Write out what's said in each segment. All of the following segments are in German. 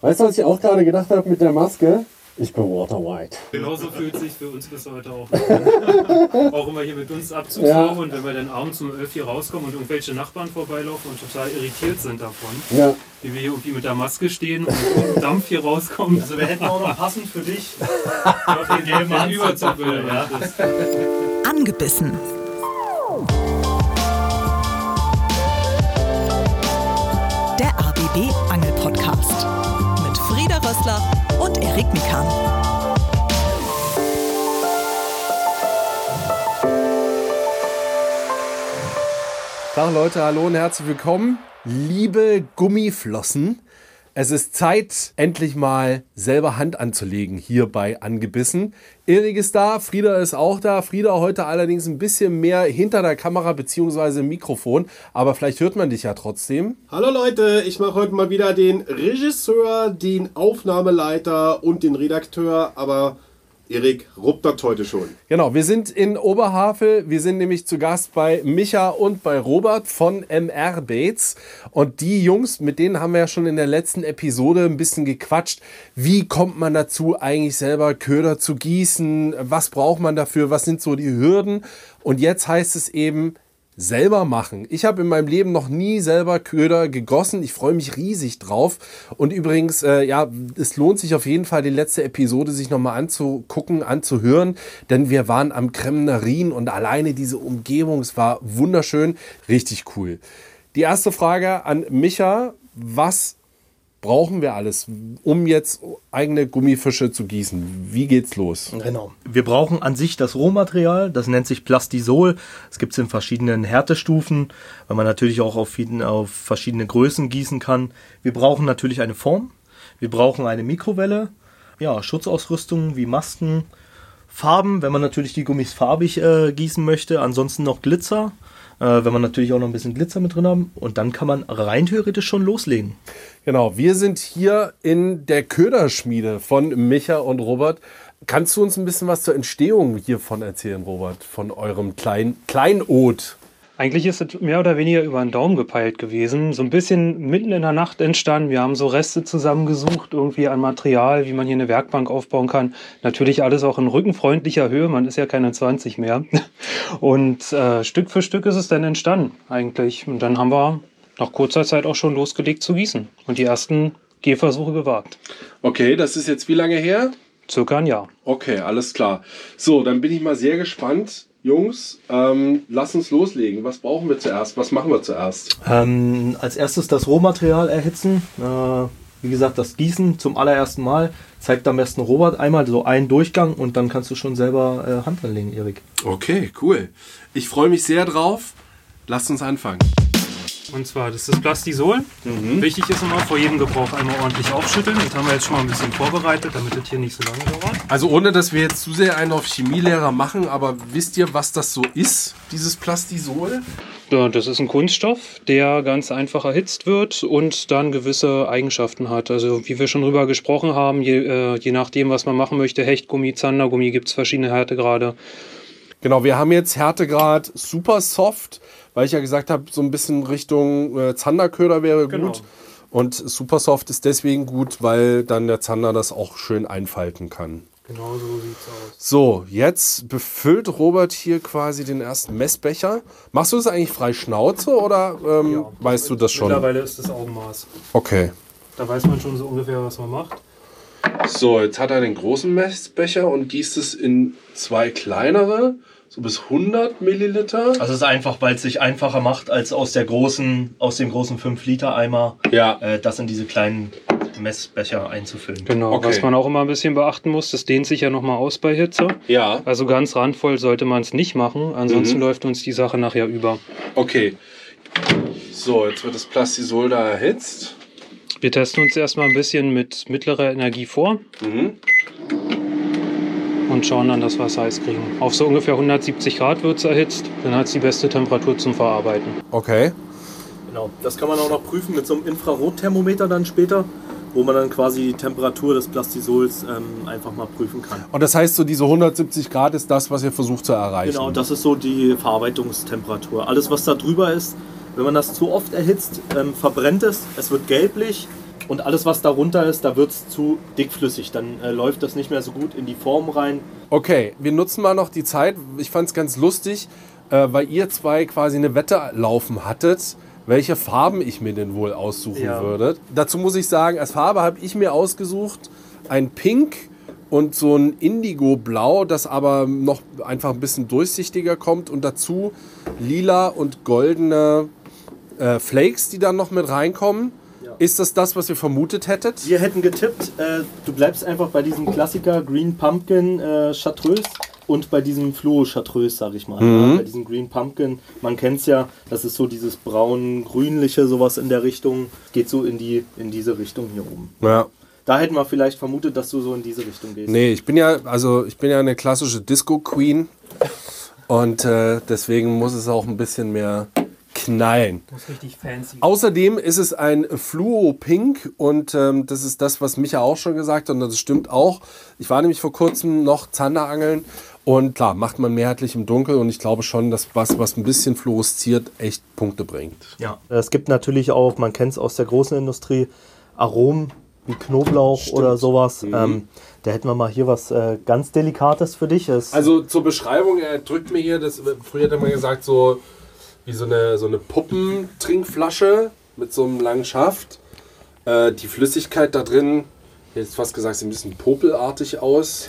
Weißt du, was ich auch gerade gedacht habe mit der Maske? Ich bin Water White. Genauso fühlt sich für uns bis heute auch. an. auch immer hier mit uns Abzugsraum Ja. und wenn wir dann abends um 11 hier rauskommen und irgendwelche Nachbarn vorbeilaufen und total irritiert sind davon, Ja. wie wir hier irgendwie mit der Maske stehen und mit Dampf hier rauskommen. Also wir hätten auch noch passend für dich auf den gelben Überzug würde. Ja. Ja. Angebissen. Der ABB Angel Podcast Rössler und Erik Mikan. Tag Leute, hallo und herzlich willkommen. Liebe Gummiflossen, es ist Zeit, endlich mal selber Hand anzulegen hier bei Angebissen. Erik ist da, Frieda ist auch da. Frieda heute allerdings ein bisschen mehr hinter der Kamera bzw. Mikrofon, aber vielleicht hört man dich ja trotzdem. Hallo Leute, ich mache heute mal wieder den Regisseur, den Aufnahmeleiter und den Redakteur, aber Erik ruppert heute schon. Genau, wir sind in Oberhavel. Wir sind nämlich zu Gast bei Micha und bei Robert von MR Bates. Und die Jungs, mit denen haben wir ja schon in der letzten Episode ein bisschen gequatscht. Wie kommt man dazu, eigentlich selber Köder zu gießen? Was braucht man dafür? Was sind so die Hürden? Und jetzt heißt es eben, selber machen. Ich habe in meinem Leben noch nie selber Köder gegossen. Ich freue mich riesig drauf. Und übrigens, äh, ja, es lohnt sich auf jeden Fall, die letzte Episode sich nochmal anzugucken, anzuhören, denn wir waren am Kremner Rhin und alleine diese Umgebung, es war wunderschön, richtig cool. Die erste Frage an Micha, was brauchen wir alles, um jetzt eigene Gummifische zu gießen? Wie geht's los? Genau. Wir brauchen an sich das Rohmaterial, das nennt sich Plastisol. Es gibt es in verschiedenen Härtestufen, weil man natürlich auch auf, auf verschiedene Größen gießen kann. Wir brauchen natürlich eine Form, wir brauchen eine Mikrowelle, ja, Schutzausrüstung wie Masken, Farben, wenn man natürlich die Gummis farbig äh, gießen möchte, ansonsten noch Glitzer, äh, wenn man natürlich auch noch ein bisschen Glitzer mit drin haben und dann kann man rein theoretisch schon loslegen. Genau, wir sind hier in der Köderschmiede von Micha und Robert. Kannst du uns ein bisschen was zur Entstehung hiervon erzählen, Robert, von eurem Klein Kleinod? Eigentlich ist es mehr oder weniger über den Daumen gepeilt gewesen. So ein bisschen mitten in der Nacht entstanden. Wir haben so Reste zusammengesucht, irgendwie an Material, wie man hier eine Werkbank aufbauen kann. Natürlich alles auch in rückenfreundlicher Höhe. Man ist ja keine 20 mehr. Und äh, Stück für Stück ist es dann entstanden, eigentlich. Und dann haben wir nach kurzer Zeit auch schon losgelegt zu gießen und die ersten Gehversuche gewagt. Okay, das ist jetzt wie lange her? Circa ein Jahr. Okay, alles klar. So, dann bin ich mal sehr gespannt. Jungs, ähm, lass uns loslegen. Was brauchen wir zuerst? Was machen wir zuerst? Ähm, als erstes das Rohmaterial erhitzen. Äh, wie gesagt, das Gießen zum allerersten Mal. Zeigt am besten Robert einmal so einen Durchgang und dann kannst du schon selber äh, Hand anlegen, Erik. Okay, cool. Ich freue mich sehr drauf. Lasst uns anfangen. Und zwar, das ist Plastisol. Wichtig ist immer vor jedem Gebrauch einmal ordentlich aufschütteln. Das haben wir jetzt schon mal ein bisschen vorbereitet, damit das hier nicht so lange dauert. Also ohne, dass wir jetzt zu sehr einen auf Chemielehrer machen, aber wisst ihr, was das so ist, dieses Plastisol? Ja, das ist ein Kunststoff, der ganz einfach erhitzt wird und dann gewisse Eigenschaften hat. Also wie wir schon drüber gesprochen haben, je, äh, je nachdem, was man machen möchte, Hechtgummi, Zandergummi, gibt es verschiedene Härtegrade. Genau, wir haben jetzt Härtegrad super soft, weil ich ja gesagt habe, so ein bisschen Richtung äh, Zanderköder wäre Genau. gut. Und super soft ist deswegen gut, weil dann der Zander das auch schön einfalten kann. Genau so sieht's aus. So, jetzt befüllt Robert hier quasi den ersten Messbecher. Machst du das eigentlich frei Schnauze oder ähm, weißt du das schon? Mittlerweile ist das Augenmaß. Okay. Da weiß man schon so ungefähr, was man macht. So, jetzt hat er den großen Messbecher und gießt es in zwei kleinere, so bis 100 Milliliter. Also es ist einfach, weil es sich einfacher macht, als aus der großen, aus dem großen 5-Liter-Eimer Ja. äh, das in diese kleinen Messbecher einzufüllen. Genau, Okay. was man auch immer ein bisschen beachten muss, das dehnt sich ja nochmal aus bei Hitze. Ja, Also ganz randvoll sollte man es nicht machen, ansonsten Mhm. läuft uns die Sache nachher über. okay. So, jetzt wird das Plastisol da erhitzt. Wir testen uns erstmal ein bisschen mit mittlerer Energie vor Mhm. Und schauen dann, dass wir es heiß kriegen. Auf so ungefähr 170 Grad wird es erhitzt, dann hat es die beste Temperatur zum Verarbeiten. Okay. Genau, das kann man auch noch prüfen mit so einem Infrarotthermometer dann später, wo man dann quasi die Temperatur des Plastisols ähm, einfach mal prüfen kann. Und das heißt, so diese 170 Grad ist das, was ihr versucht zu erreichen. Genau, das ist so die Verarbeitungstemperatur. Alles, was da drüber ist, wenn man das zu oft erhitzt, ähm, verbrennt es, es wird gelblich Und alles, was darunter ist, da wird es zu dickflüssig. Dann äh, läuft das nicht mehr so gut in die Form rein. Okay, wir nutzen mal noch die Zeit. Ich fand es ganz lustig, äh, weil ihr zwei quasi eine Wette laufen hattet, welche Farben ich mir denn wohl aussuchen Ja. würde. Dazu muss ich sagen, als Farbe habe ich mir ausgesucht ein Pink und so ein Indigo-Blau, das aber noch einfach ein bisschen durchsichtiger kommt und dazu lila und goldene äh, Flakes, die dann noch mit reinkommen. Ist das das, was ihr vermutet hättet? Wir hätten getippt, äh, du bleibst einfach bei diesem Klassiker Green Pumpkin äh, Chartreuse und bei diesem Fluo Chartreuse, sag ich mal. Ja, bei diesem Green Pumpkin, man kennt es ja, das ist so dieses braun-grünliche, sowas in der Richtung. Geht so in, die, in diese Richtung hier oben. Ja. Da hätten wir vielleicht vermutet, dass du so in diese Richtung gehst. Nee, ich bin ja, also ich bin ja eine klassische Disco-Queen und äh, deswegen muss es auch ein bisschen mehr knallen. Muss richtig fancy. Außerdem ist es ein Fluo-Pink und ähm, das ist das, was Micha auch schon gesagt hat und das stimmt auch. Ich war nämlich vor kurzem noch Zanderangeln und klar, macht man mehrheitlich im Dunkeln und ich glaube schon, dass was, was ein bisschen fluoresziert, echt Punkte bringt. Ja. Es gibt natürlich auch, man kennt es aus der großen Industrie, Aromen wie Knoblauch oder sowas. Ähm, da hätten wir mal hier was äh, ganz Delikates für dich. Es, Also zur Beschreibung, er drückt mir hier, das, früher hat er mal gesagt, so wie so eine, so eine Puppentrinkflasche mit so einem langen Schaft. Äh, die Flüssigkeit da drin, jetzt fast gesagt, sieht ein bisschen popelartig aus.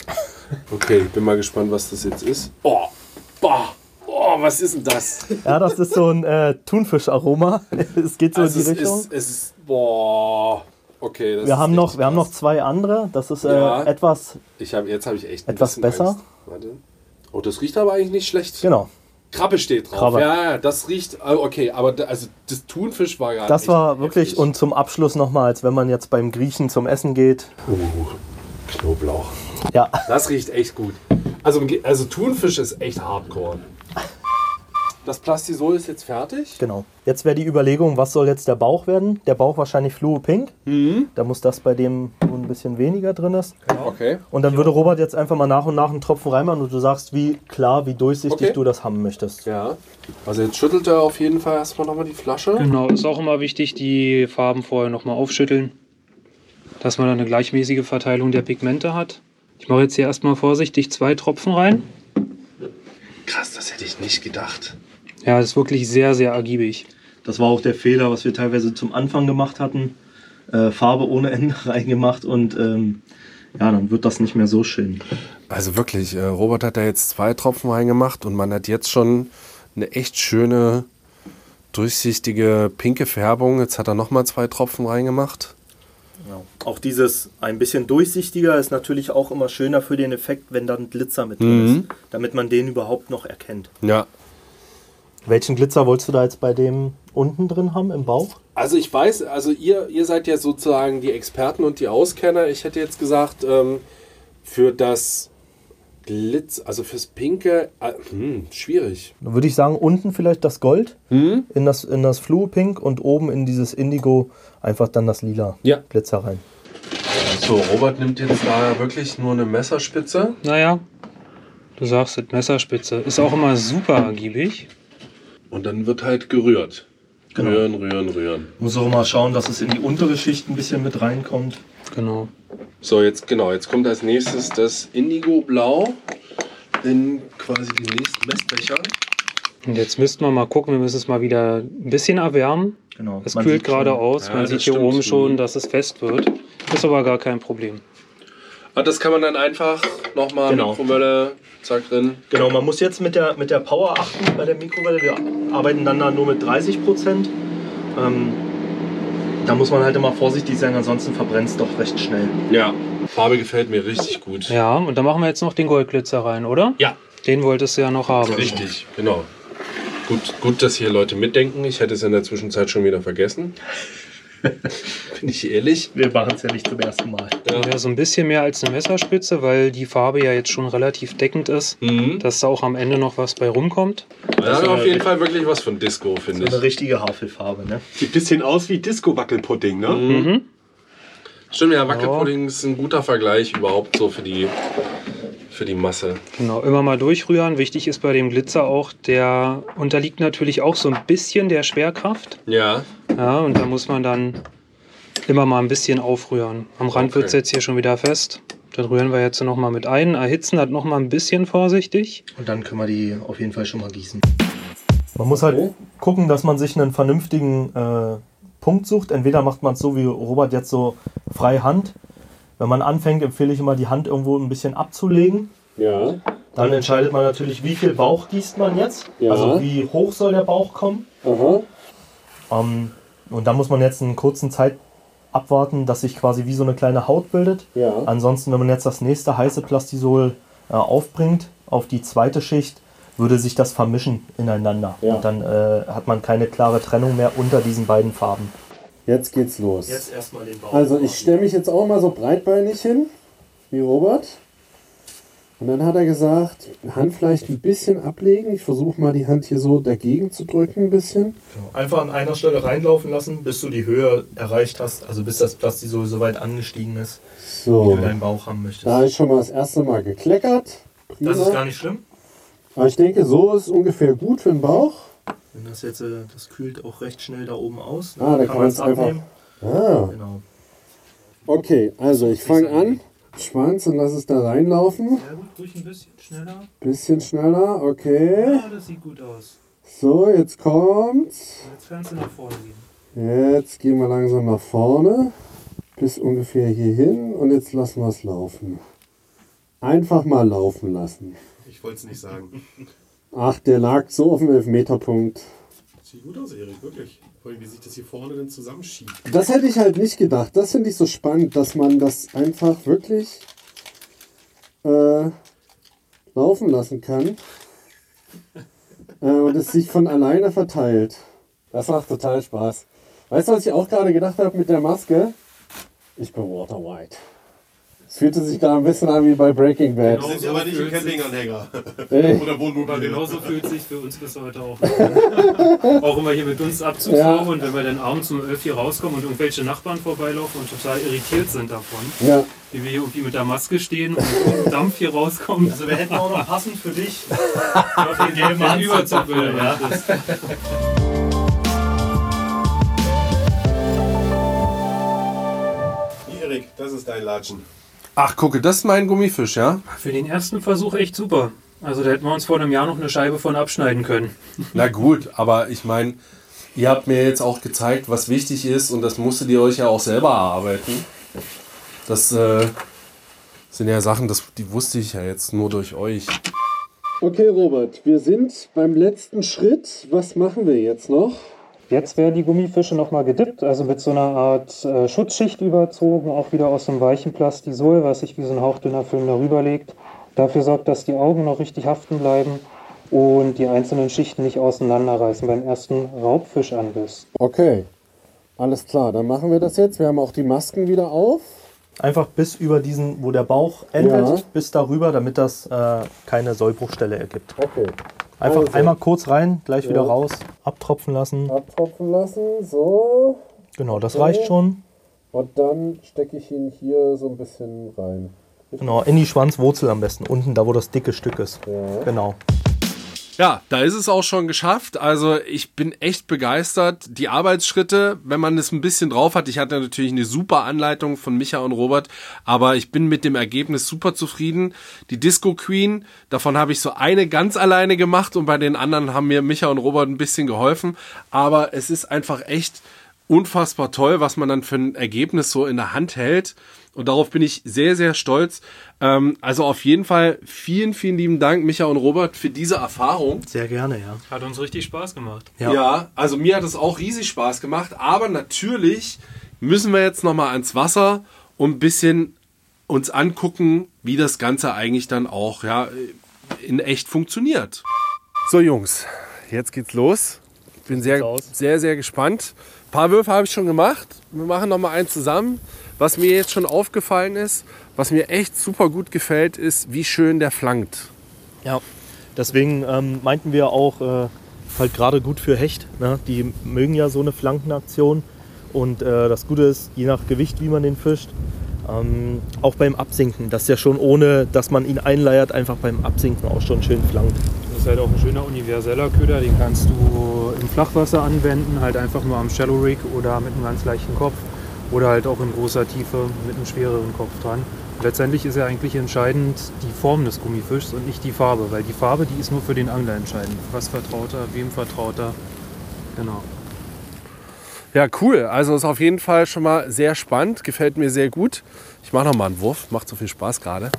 Okay, ich bin mal gespannt, was das jetzt ist. Oh, boah, oh, was ist denn das? ja, das ist so ein äh, Thunfischaroma. es geht so Also in die es Richtung. ist, es ist, boah, okay. Das wir ist haben, noch, richtig wir haben krass. noch zwei andere. Das ist äh, Ja. etwas, Ich hab, jetzt habe ich echt etwas besser. Angst. Warte. Oh, das riecht aber eigentlich nicht schlecht. genau. Krabbe steht drauf. Krabbe. Ja, ja, das riecht. äh, Okay, aber da, also das Thunfisch war gerade. Das war wirklich, heftig. und zum Abschluss nochmal, als wenn man jetzt beim Griechen zum Essen geht. Uh, Knoblauch. Ja, Das riecht echt gut. Also, also Thunfisch ist echt hardcore. Das Plastisol ist jetzt fertig. genau. Jetzt wäre die Überlegung, was soll jetzt der Bauch werden? Der Bauch wahrscheinlich Fluo Pink. Mhm. Da muss das bei dem bisschen weniger drin ist. Okay. Und dann würde Robert jetzt einfach mal nach und nach einen Tropfen reinmachen und du sagst, wie klar, wie durchsichtig Okay. du das haben möchtest. Ja. Also jetzt schüttelt er auf jeden Fall erstmal nochmal die Flasche. Genau, ist auch immer wichtig, die Farben vorher nochmal aufschütteln, dass man dann eine gleichmäßige Verteilung der Pigmente hat. Ich mache jetzt hier erstmal vorsichtig zwei Tropfen rein. Krass, das hätte ich nicht gedacht. Ja, ist wirklich sehr, sehr ergiebig. Das war auch der Fehler, was wir teilweise zum Anfang gemacht hatten. Äh, Farbe ohne Ende reingemacht und ähm, ja, dann wird das nicht mehr so schön. Also wirklich, äh, Robert hat da jetzt zwei Tropfen reingemacht und man hat jetzt schon eine echt schöne, durchsichtige, pinke Färbung. Jetzt hat er nochmal zwei Tropfen reingemacht. Auch dieses ein bisschen durchsichtiger ist natürlich auch immer schöner für den Effekt, wenn dann Glitzer mit drin ist, damit man den überhaupt noch erkennt. Ja. Welchen Glitzer wolltest du da jetzt bei dem unten drin haben im Bauch? Also ich weiß, also ihr, ihr seid ja sozusagen die Experten und die Auskenner. Ich hätte jetzt gesagt, ähm, für das Glitz, also fürs Pinke, äh, hm, schwierig. Dann würde ich sagen, unten vielleicht das Gold in das, in das Fluo Pink und oben in dieses Indigo einfach dann das lila Ja. Glitzer rein. So, Robert nimmt jetzt da wirklich nur eine Messerspitze. Naja, du sagst es, Messerspitze. Ist auch immer super ergiebig. Und dann wird halt gerührt. Genau. Rühren, rühren, rühren. Muss auch mal schauen, dass es in die untere Schicht ein bisschen mit reinkommt. Genau. So, jetzt genau, jetzt kommt als nächstes das Indigo-Blau in quasi den nächsten Messbecher. Und jetzt müssten wir mal gucken, wir müssen es mal wieder ein bisschen erwärmen. Genau. Es Man kühlt gerade aus. Ja, Man sieht hier oben schon, dass es fest wird. Ist aber gar kein Problem. Ah, das kann man dann einfach nochmal Genau. Mikrowelle, zack drin. Genau, man muss jetzt mit der, mit der Power achten bei der Mikrowelle. Wir arbeiten dann da nur mit 30 Prozent. Ähm, da muss man halt immer vorsichtig sein, ansonsten verbrennt es doch recht schnell. Ja, Farbe gefällt mir richtig gut. Ja, und dann machen wir jetzt noch den Goldglitzer rein, oder? Ja, Den wolltest du ja noch haben. richtig, genau. Gut, gut, dass hier Leute mitdenken. Ich hätte es in der Zwischenzeit schon wieder vergessen. Bin ich ehrlich. Wir machen es ja nicht zum ersten Mal. Ja, so ein bisschen mehr als eine Messerspitze, weil die Farbe ja jetzt schon relativ deckend ist, Mhm. dass da auch am Ende noch was bei rumkommt. Das ist auf jeden Fall wirklich was von Disco, finde Eine ich. richtige Havelfarbe, ne? Sieht ein bisschen aus wie Disco-Wackelpudding, ne? Mhm. Stimmt, ja, Wackelpudding ist ein guter Vergleich überhaupt so für die, für die Masse. Genau, immer mal durchrühren. Wichtig ist bei dem Glitzer auch, der unterliegt natürlich auch so ein bisschen der Schwerkraft. Ja, Ja, und da muss man dann Immer mal ein bisschen aufrühren. Am Rand Okay. wird es jetzt hier schon wieder fest. Dann rühren wir jetzt noch mal mit ein. Erhitzen hat noch mal ein bisschen vorsichtig. Und dann können wir die auf jeden Fall schon mal gießen. Man muss halt gucken, dass man sich einen vernünftigen äh, Punkt sucht. Entweder macht man es so wie Robert jetzt so frei Hand. Wenn man anfängt, empfehle ich immer die Hand irgendwo ein bisschen abzulegen. Ja. Dann entscheidet man natürlich, wie viel Bauch gießt man jetzt. Ja. Also wie hoch soll der Bauch kommen. Aha. Ähm, und dann muss man jetzt einen kurzen Zeit abwarten, dass sich quasi wie so eine kleine Haut bildet. Ja. Ansonsten, wenn man jetzt das nächste heiße Plastisol äh, aufbringt auf die zweite Schicht, würde sich das vermischen ineinander. Ja. Und dann äh, hat man keine klare Trennung mehr unter diesen beiden Farben. Jetzt geht's los. erstmal den Bauch. Also ich stelle mich jetzt auch mal so breitbeinig hin, wie Robert. Und dann hat er gesagt, Hand vielleicht ein bisschen ablegen. Ich versuche mal die Hand hier so dagegen zu drücken ein bisschen. Einfach an einer Stelle reinlaufen lassen, bis du die Höhe erreicht hast, also bis das Plastisol so weit angestiegen ist, wie So, du deinen Bauch haben möchtest. da ist schon mal das erste Mal gekleckert. Prima. Das ist gar nicht schlimm. Aber ich denke, so ist ungefähr gut für den Bauch. Wenn das jetzt, äh, das kühlt auch recht schnell da oben aus. Ah, da kann man es einfach... Ah, Genau. okay, also ich fange an. Schwanz und lass es da reinlaufen. Ja gut, ruhig ein bisschen schneller. Bisschen schneller, okay. das sieht gut aus. So, jetzt kommt's. Jetzt kannst du nach vorne gehen. Jetzt gehen wir langsam nach vorne. Bis ungefähr hier hin. Und jetzt lassen wir es laufen. Einfach mal laufen lassen. Ich wollte es nicht sagen. Ach, der lag so auf dem Elfmeterpunkt. Sieht gut aus, Erik, wirklich. Vor allem, wie sich das hier vorne dann zusammenschiebt. Das hätte ich halt nicht gedacht. Das finde ich so spannend, dass man das einfach wirklich äh, laufen lassen kann. Äh, und es sich von alleine verteilt. Das macht total Spaß. Weißt du, was ich auch gerade gedacht habe mit der Maske? Ich bin Walter White. Es fühlte sich gerade ein bisschen an wie bei Breaking Bad. Wir sind aber nicht im Campinganhänger. Oder Wohnmobil. Genauso fühlt sich für uns bis heute auch. an. auch immer hier mit uns Abzug Ja. und wenn wir dann abends um 11 hier rauskommen und irgendwelche Nachbarn vorbeilaufen und total irritiert sind davon, Ja. wie wir hier irgendwie mit der Maske stehen und Dampf hier rauskommt. Also wir hätten auch noch passend für dich auf den gelben Anzug Überzug will. ja. Das ist dein Latschen. Ach, gucke, das ist mein Gummifisch, ja? Für den ersten Versuch echt super. Also da hätten wir uns vor einem Jahr noch eine Scheibe von abschneiden können. Na gut, aber ich meine, ihr habt mir jetzt auch gezeigt, was wichtig ist und das musstet ihr euch ja auch selber erarbeiten. Das äh, sind ja Sachen, das, die wusste ich ja jetzt nur durch euch. Okay, Robert, wir sind beim letzten Schritt. Was machen wir jetzt noch? Jetzt werden die Gummifische nochmal gedippt, also mit so einer Art äh, Schutzschicht überzogen, auch wieder aus einem weichen Plastisol, was sich wie so ein hauchdünner Film darüber legt. Dafür sorgt, dass die Augen noch richtig haften bleiben und die einzelnen Schichten nicht auseinanderreißen beim ersten Raubfischanbiss. Okay, alles klar, dann machen wir das jetzt. Wir haben auch die Masken wieder auf. Einfach bis über diesen, wo der Bauch endet, Ja. bis darüber, damit das äh, keine Sollbruchstelle ergibt. Okay. Einfach Also. einmal kurz rein, gleich wieder Ja. raus, abtropfen lassen. Abtropfen lassen, so. Genau, das Okay. reicht schon. Und dann stecke ich ihn hier so ein bisschen rein. Genau, in die Schwanzwurzel am besten, unten, da wo das dicke Stück ist. Ja. Genau. Ja, da ist es auch schon geschafft. Also ich bin echt begeistert. Die Arbeitsschritte, wenn man es ein bisschen drauf hat, ich hatte natürlich eine super Anleitung von Micha und Robert, aber ich bin mit dem Ergebnis super zufrieden. Die Disco Queen, davon habe ich so eine ganz alleine gemacht und bei den anderen haben mir Micha und Robert ein bisschen geholfen. Aber es ist einfach echt unfassbar toll, was man dann für ein Ergebnis so in der Hand hält. Und darauf bin ich sehr, sehr stolz. Ähm, also auf jeden Fall vielen, vielen lieben Dank, Micha und Robert, für diese Erfahrung. Sehr gerne, ja. Hat uns richtig Spaß gemacht. Ja. Ja. also mir hat es auch riesig Spaß gemacht. Aber natürlich müssen wir jetzt nochmal ans Wasser und ein bisschen uns angucken, wie das Ganze eigentlich dann auch ja, in echt funktioniert. So Jungs, jetzt geht's los. Ich bin sehr, sehr, sehr gespannt. Ein paar Würfe habe ich schon gemacht. Wir machen nochmal einen zusammen. Was mir jetzt schon aufgefallen ist, was mir echt super gut gefällt, ist, wie schön der flankt. Ja, deswegen ähm, meinten wir auch, äh, halt gerade gut für Hecht. Ne? Die mögen ja so eine Flankenaktion. Und äh, das Gute ist, je nach Gewicht, wie man den fischt, ähm, auch beim Absinken, dass der schon ohne, dass man ihn einleiert, einfach beim Absinken auch schon schön flankt. Das ist halt auch ein schöner universeller Köder, den kannst du im Flachwasser anwenden, halt einfach nur am Shallow Rig oder mit einem ganz leichten Kopf. oder halt auch in großer Tiefe mit einem schwereren Kopf dran. Letztendlich ist ja eigentlich entscheidend die Form des Gummifischs und nicht die Farbe, weil die Farbe, die ist nur für den Angler entscheidend. Was vertraut er, wem vertraut er. Genau. Ja, cool. Also ist auf jeden Fall schon mal sehr spannend. Gefällt mir sehr gut. Ich mache noch mal einen Wurf. Macht so viel Spaß gerade.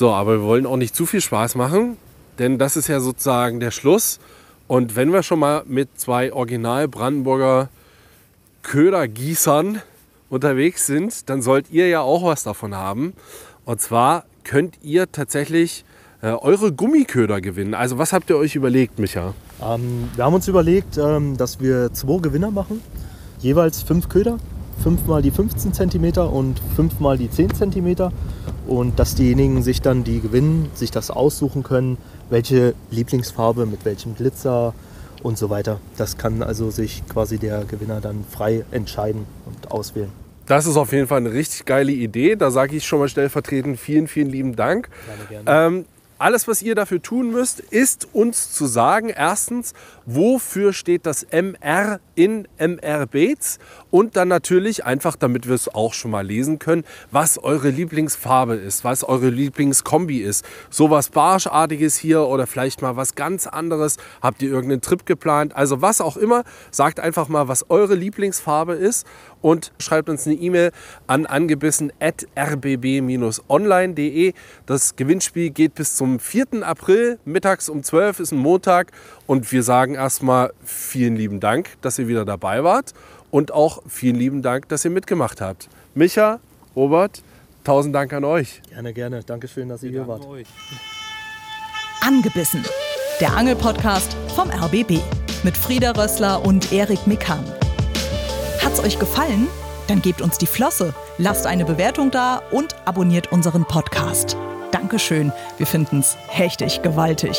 So, aber wir wollen auch nicht zu viel Spaß machen, denn das ist ja sozusagen der Schluss. Und wenn wir schon mal mit zwei Original Brandenburger Ködergießern unterwegs sind, dann sollt ihr ja auch was davon haben. Und zwar könnt ihr tatsächlich äh, eure Gummiköder gewinnen. Also was habt ihr euch überlegt, Micha? Ähm, wir haben uns überlegt, ähm, dass wir zwei Gewinner machen. Jeweils fünf Köder, fünfmal die 15 cm und fünfmal die 10 cm. Und dass diejenigen sich dann, die gewinnen, sich das aussuchen können, welche Lieblingsfarbe mit welchem Glitzer und so weiter. Das kann also sich quasi der Gewinner dann frei entscheiden und auswählen. Das ist auf jeden Fall eine richtig geile Idee. Da sage ich schon mal stellvertretend vielen, vielen lieben Dank. Gerne, gerne. Ähm, alles, was ihr dafür tun müsst, ist uns zu sagen, erstens, wofür steht das MR in MR Bates und dann natürlich einfach, damit wir es auch schon mal lesen können, was eure Lieblingsfarbe ist, was eure Lieblingskombi ist. Sowas Barschartiges hier oder vielleicht mal was ganz anderes. Habt ihr irgendeinen Trip geplant? Also was auch immer, sagt einfach mal, was eure Lieblingsfarbe ist und schreibt uns eine E-Mail an angebissen.rbb-online.de. Das Gewinnspiel geht bis zum 4. April, mittags um 12 ist ein Montag. Und wir sagen erstmal vielen lieben Dank, dass ihr wieder dabei wart. Und auch vielen lieben Dank, dass ihr mitgemacht habt. Micha, Robert, tausend Dank an euch. Gerne, gerne. Dankeschön, dass ihr hier wart. Angebissen. Der Angelpodcast vom RBB mit Frieda Rössler und Erik Mikan. Hat's euch gefallen? Dann gebt uns die Flosse, lasst eine Bewertung da und abonniert unseren Podcast. Dankeschön, wir finden's hechtig gewaltig.